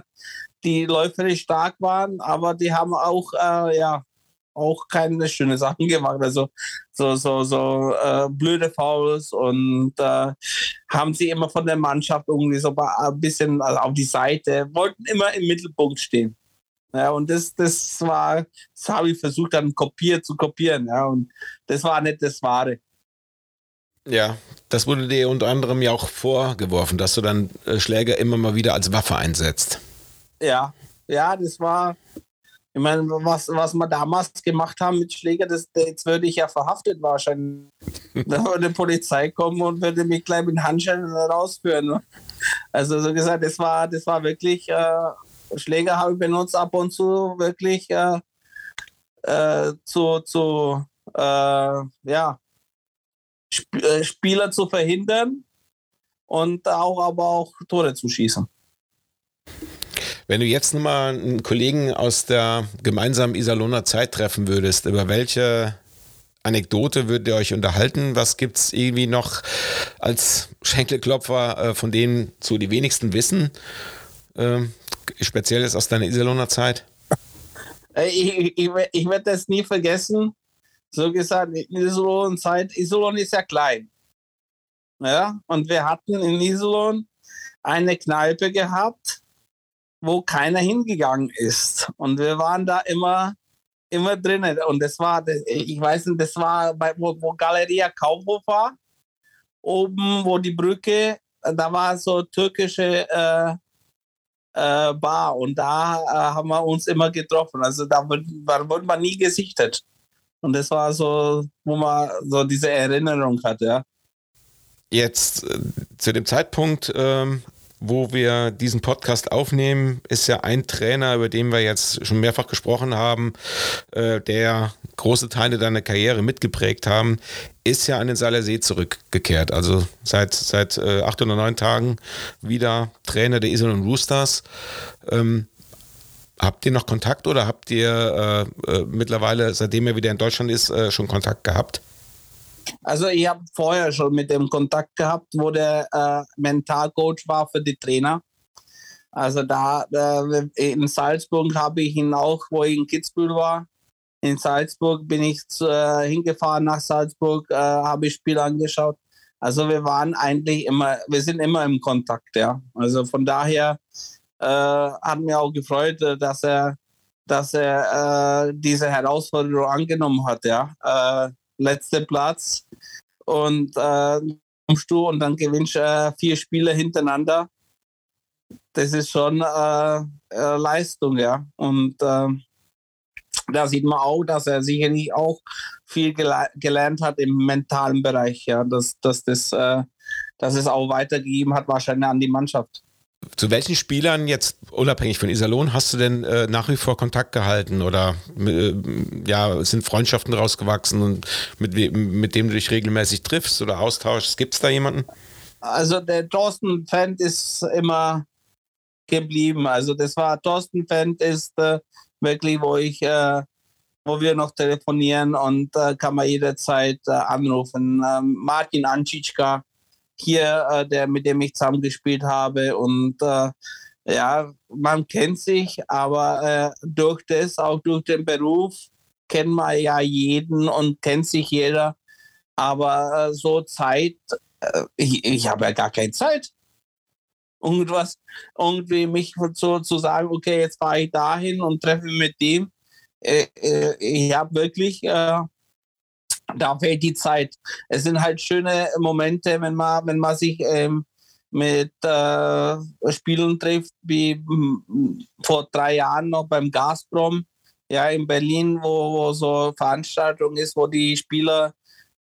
die läuferisch stark waren, aber die haben auch äh, ja auch keine schönen Sachen gemacht. Also so, so, so äh, blöde Fouls und äh, haben sie immer von der Mannschaft irgendwie so ein bisschen also auf die Seite, wollten immer im Mittelpunkt stehen. Ja, und das, das war, das habe ich versucht dann kopiert zu kopieren. Ja, und das war nicht das Wahre. Ja, das wurde dir unter anderem ja auch vorgeworfen, dass du dann äh, Schläger immer mal wieder als Waffe einsetzt. Ja, ja, das war, ich meine, was, was wir damals gemacht haben mit Schläger, das, jetzt würde ich ja verhaftet wahrscheinlich. da würde die Polizei kommen und würde mich gleich mit Handschellen rausführen. ne? Also so gesagt, das war, das war wirklich, äh, Schläger habe ich benutzt ab und zu wirklich äh, äh, zu, zu äh, ja, Sp äh, Spieler zu verhindern und auch aber auch Tore zu schießen. Wenn du jetzt nochmal einen Kollegen aus der gemeinsamen Iserlohner Zeit treffen würdest, über welche Anekdote würdet ihr euch unterhalten? Was gibt es irgendwie noch als Schenkelklopfer, äh, von denen so die wenigsten wissen? Ähm, speziell jetzt aus deiner Iserlohner Zeit? Äh, Ich, ich, ich werde das nie vergessen. So gesagt, in Iserlohn Zeit, Iserlohn ist ja klein. Ja, und wir hatten in Iserlohn eine Kneipe gehabt, wo keiner hingegangen ist. Und wir waren da immer, immer drinnen. Und das war, ich weiß nicht, das war, bei, wo, wo Galeria Kaufhof war. Oben, wo die Brücke, da war so türkische äh, äh, Bar und da äh, haben wir uns immer getroffen. Also da wird, da wurde man nie gesichtet. Und das war so, wo man so diese Erinnerung hat, ja. Jetzt äh, zu dem Zeitpunkt, ähm, wo wir diesen Podcast aufnehmen, ist ja ein Trainer, über den wir jetzt schon mehrfach gesprochen haben, äh, der große Teile deiner Karriere mitgeprägt haben, ist ja an den Saler See zurückgekehrt. Also seit, seit äh, acht oder neun Tagen wieder Trainer der Iserlohn Roosters. Ähm, habt ihr noch Kontakt oder habt ihr äh, äh, mittlerweile, seitdem er wieder in Deutschland ist, äh, schon Kontakt gehabt? Also ich habe vorher schon mit dem Kontakt gehabt, wo der äh, Mentalcoach war für die Trainer. Also da äh, in Salzburg habe ich ihn auch, wo ich in Kitzbühel war. In Salzburg bin ich zu, äh, hingefahren nach Salzburg, habe ich Spiel angeschaut. Also wir waren eigentlich immer, wir sind immer im Kontakt, ja. Also von daher äh, hat mir auch gefreut, äh, dass er, dass er äh, diese Herausforderung angenommen hat, ja. Äh, letzter Platz und äh, kommst du und dann gewinnst äh, vier Spiele hintereinander. Das ist schon äh, Leistung, ja. Und äh, da sieht man auch, dass er sicherlich auch viel gele gelernt hat im mentalen Bereich, ja, dass, dass, das, dass es auch weitergegeben hat, wahrscheinlich an die Mannschaft. Zu welchen Spielern jetzt unabhängig von Iserlohn hast du denn äh, nach wie vor Kontakt gehalten oder äh, ja sind Freundschaften rausgewachsen und mit, mit dem du dich regelmäßig triffst oder austauschst? Gibt es da jemanden? Also der Thorsten Fendt ist immer geblieben. Also das war Thorsten Fendt ist äh, wirklich, wo ich äh, wo wir noch telefonieren und äh, kann man jederzeit äh, anrufen. Ähm, Martin Anschitschka, hier, äh, der, mit dem ich zusammengespielt habe. Und äh, ja, man kennt sich, aber äh, durch das, auch durch den Beruf, kennt man ja jeden und kennt sich jeder. Aber äh, so Zeit, äh, ich, ich habe ja gar keine Zeit. Irgendwas, irgendwie mich so zu sagen, okay, jetzt fahre ich dahin und treffe mit dem. Äh, äh, ich habe wirklich da fehlt die Zeit. Es sind halt schöne Momente, wenn man, wenn man sich ähm, mit äh, Spielen trifft, wie mm, vor drei Jahren noch beim Gazprom, ja, in Berlin, wo, wo so Veranstaltung ist, wo die Spieler,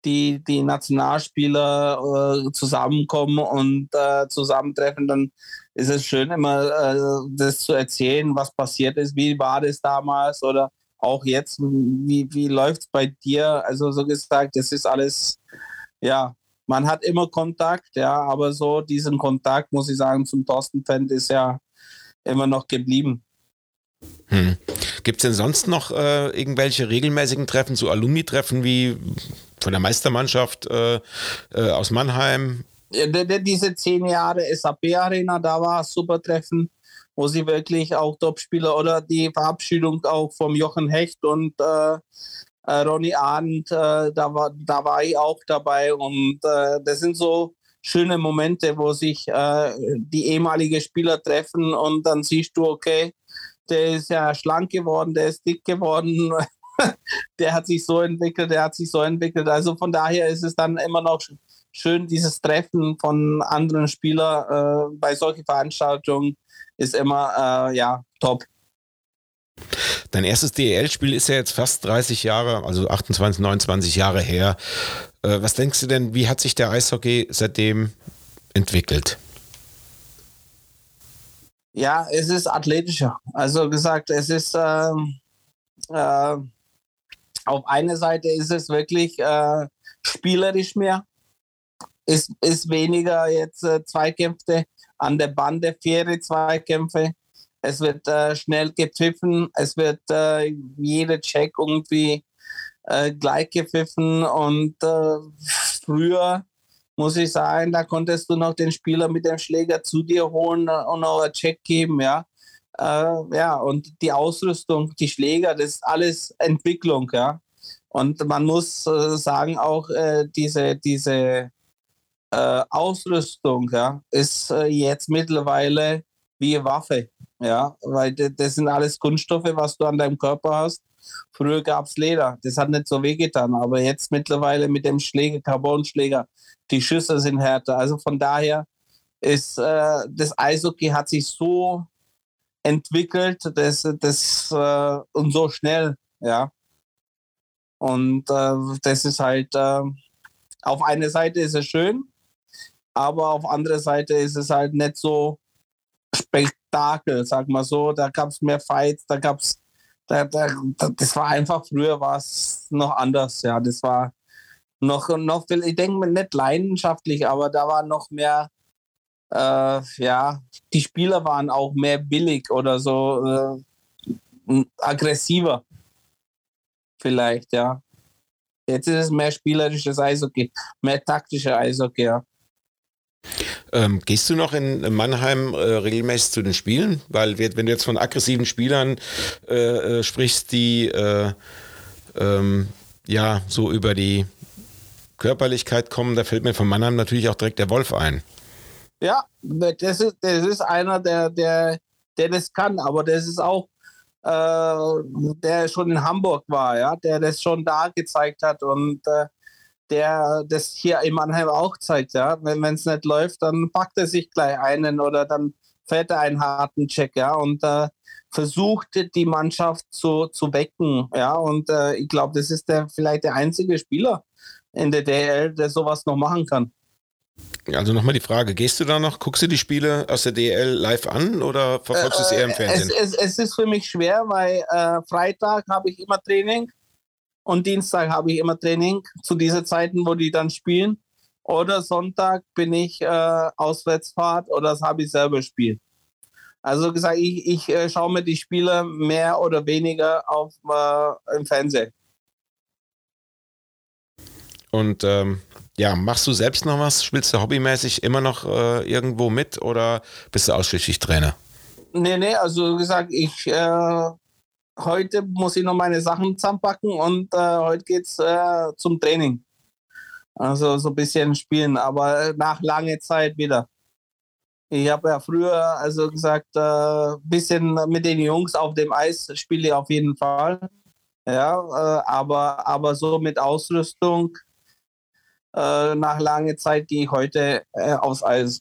die, die Nationalspieler äh, zusammenkommen und äh, zusammentreffen, dann ist es schön, immer äh, das zu erzählen, was passiert ist, wie war das damals oder auch jetzt, wie, wie läuft es bei dir? Also so gesagt, das ist alles, ja, man hat immer Kontakt, ja, aber so diesen Kontakt, muss ich sagen, zum Thorsten Fendt ist ja immer noch geblieben. Hm. Gibt es denn sonst noch äh, irgendwelche regelmäßigen Treffen, so Alumni-Treffen wie von der Meistermannschaft äh, äh, aus Mannheim? Ja, diese zehn Jahre SAP-Arena, da war super Treffen wo sie wirklich auch Topspieler oder die Verabschiedung auch vom Jochen Hecht und äh, äh, Ronny Arndt, äh, da, war, da war ich auch dabei und äh, das sind so schöne Momente, wo sich äh, die ehemaligen Spieler treffen und dann siehst du, okay, der ist ja schlank geworden, der ist dick geworden, der hat sich so entwickelt, der hat sich so entwickelt. Also von daher ist es dann immer noch schön, dieses Treffen von anderen Spielern äh, bei solchen Veranstaltungen ist immer äh, ja top. Dein erstes DEL-Spiel ist ja jetzt fast 30 Jahre, also 28, 29 Jahre her. Äh, was denkst du denn, wie hat sich der Eishockey seitdem entwickelt? Ja, es ist athletischer. Also gesagt, es ist äh, äh, auf einer Seite ist es wirklich äh, spielerisch mehr. Ist, ist weniger jetzt äh, Zweikämpfe an der Bande faire Zweikämpfe. Es wird äh, schnell gepfiffen, es wird äh, jeder Check irgendwie äh, gleich gepfiffen und äh, früher muss ich sagen, da konntest du noch den Spieler mit dem Schläger zu dir holen und noch einen Check geben, ja. Äh, ja, und die Ausrüstung, die Schläger, das ist alles Entwicklung, ja. Und man muss äh, sagen, auch diese, diese äh, Ausrüstung ja, ist äh, jetzt mittlerweile wie Waffe. Ja, weil das sind alles Kunststoffe, was du an deinem Körper hast. Früher gab es Leder, das hat nicht so wehgetan, aber jetzt mittlerweile mit dem Schläger, Carbonschläger, die Schüsse sind härter. Also von daher ist äh, das Eishockey hat sich so entwickelt, das, das äh, und so schnell, ja. Und äh, das ist halt äh, auf einer Seite ist es schön, aber auf anderer Seite ist es halt nicht so Spektakel, sag mal so. Da gab es mehr Fights, da gab es, da, da, das war einfach früher war es noch anders, ja. Das war noch, noch ich denke nicht leidenschaftlich, aber da war noch mehr, äh, ja, die Spieler waren auch mehr billig oder so äh, aggressiver. Vielleicht, ja. Jetzt ist es mehr spielerisches Eishockey, mehr taktische Eishockey, ja. Ähm, gehst du noch in Mannheim äh, regelmäßig zu den Spielen? Weil wenn du jetzt von aggressiven Spielern äh, äh, sprichst, die äh, ähm, ja so über die Körperlichkeit kommen, da fällt mir von Mannheim natürlich auch direkt der Wolf ein. Ja, das ist, das ist einer, der, der, der das kann, aber das ist auch, äh, der schon in Hamburg war, ja, der das schon da gezeigt hat und äh, der das hier in Mannheim auch zeigt. Ja? Wenn es nicht läuft, dann packt er sich gleich einen oder dann fährt er einen harten Check, ja, und äh, versucht die Mannschaft zu, zu wecken, ja, und äh, ich glaube, das ist der vielleicht der einzige Spieler in der DL, der sowas noch machen kann. Also nochmal die Frage, gehst du da noch, guckst du die Spiele aus der DL live an oder verfolgst du es eher im äh, Fernsehen? Es, es, es, ist für mich schwer, weil äh, Freitag habe ich immer Training und Dienstag habe ich immer Training zu diesen Zeiten, wo die dann spielen. Oder Sonntag bin ich äh, Auswärtsfahrt oder das habe ich selber spielen. Also gesagt, ich, ich äh, schaue mir die Spiele mehr oder weniger auf äh, im Fernsehen. Und ähm, ja, machst du selbst noch was? Spielst du hobbymäßig immer noch äh, irgendwo mit oder bist du ausschließlich Trainer? Nee, nee, also gesagt, ich äh, heute muss ich noch meine Sachen zusammenpacken und äh, heute geht's äh, zum Training. Also so ein bisschen spielen, aber nach langer Zeit wieder. Ich habe ja früher also gesagt, ein äh, bisschen mit den Jungs auf dem Eis spiele ich auf jeden Fall. Ja, äh, aber, aber so mit Ausrüstung äh, nach langer Zeit gehe ich heute äh, aufs Eis.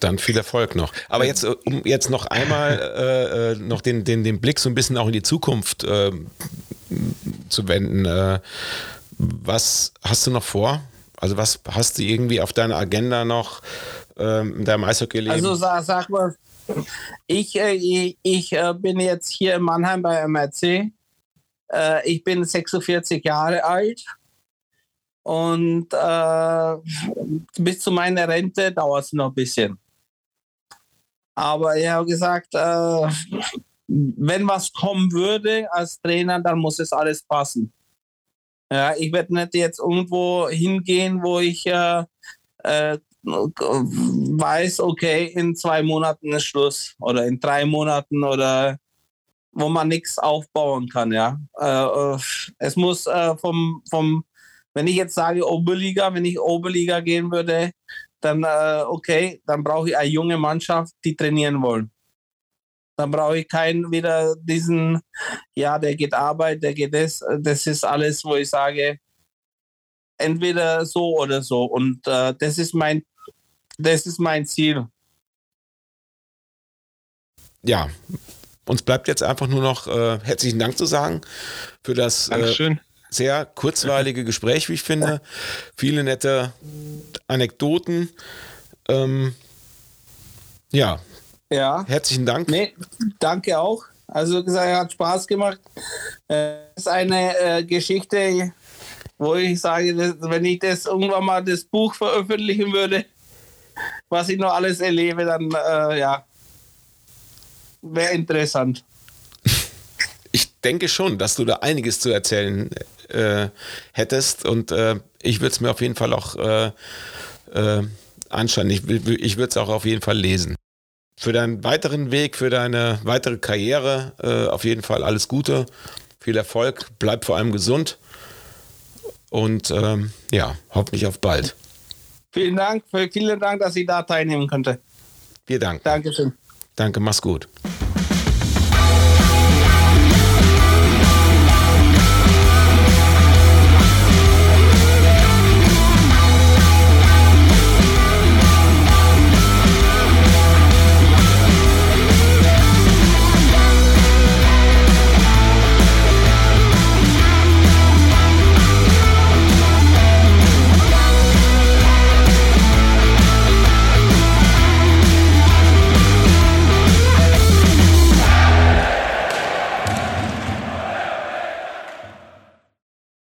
Dann viel Erfolg noch. Aber jetzt, äh, um jetzt noch einmal äh, äh, noch den, den, den Blick so ein bisschen auch in die Zukunft äh, zu wenden. Äh, was hast du noch vor? Also was hast du irgendwie auf deiner Agenda noch ähm, in deinem Eishockey-Leben? Also sag, sag mal, ich, äh, ich, ich bin jetzt hier in Mannheim bei MRC. ich bin 46 Jahre alt und äh, bis zu meiner Rente dauert es noch ein bisschen. Aber ich habe gesagt, äh, wenn was kommen würde als Trainer, dann muss es alles passen. Ja, ich werde nicht jetzt irgendwo hingehen, wo ich äh, äh, weiß, okay, in zwei Monaten ist Schluss oder in drei Monaten oder wo man nichts aufbauen kann. Ja, äh, äh, es muss äh, vom, vom, wenn ich jetzt sage Oberliga, wenn ich Oberliga gehen würde, dann äh, okay, dann brauche ich eine junge Mannschaft, die trainieren wollen. Dann brauche ich keinen wieder diesen, ja, der geht Arbeit, der geht das. Das ist alles, wo ich sage, entweder so oder so. Und äh, das ist mein, das ist mein Ziel. Ja, uns bleibt jetzt einfach nur noch äh, herzlichen Dank zu sagen für das äh, sehr kurzweilige Gespräch, wie ich finde. Viele nette Anekdoten. Ähm, ja. Ja. Herzlichen Dank. Nee, danke auch. Also gesagt, hat Spaß gemacht. Es ist eine äh, Geschichte, wo ich sage, wenn ich das irgendwann mal das Buch veröffentlichen würde, was ich noch alles erlebe, dann äh, ja, wäre interessant. Ich denke schon, dass du da einiges zu erzählen äh, hättest und äh, ich würde es mir auf jeden Fall auch äh, äh, anschauen. Ich, ich würde es auch auf jeden Fall lesen. Für deinen weiteren Weg, für deine weitere Karriere äh, auf jeden Fall alles Gute, viel Erfolg, bleib vor allem gesund und ähm, ja, hoffentlich auf bald. Vielen Dank, vielen Dank, dass ich da teilnehmen konnte. Wir danken. Dankeschön. Danke, mach's gut.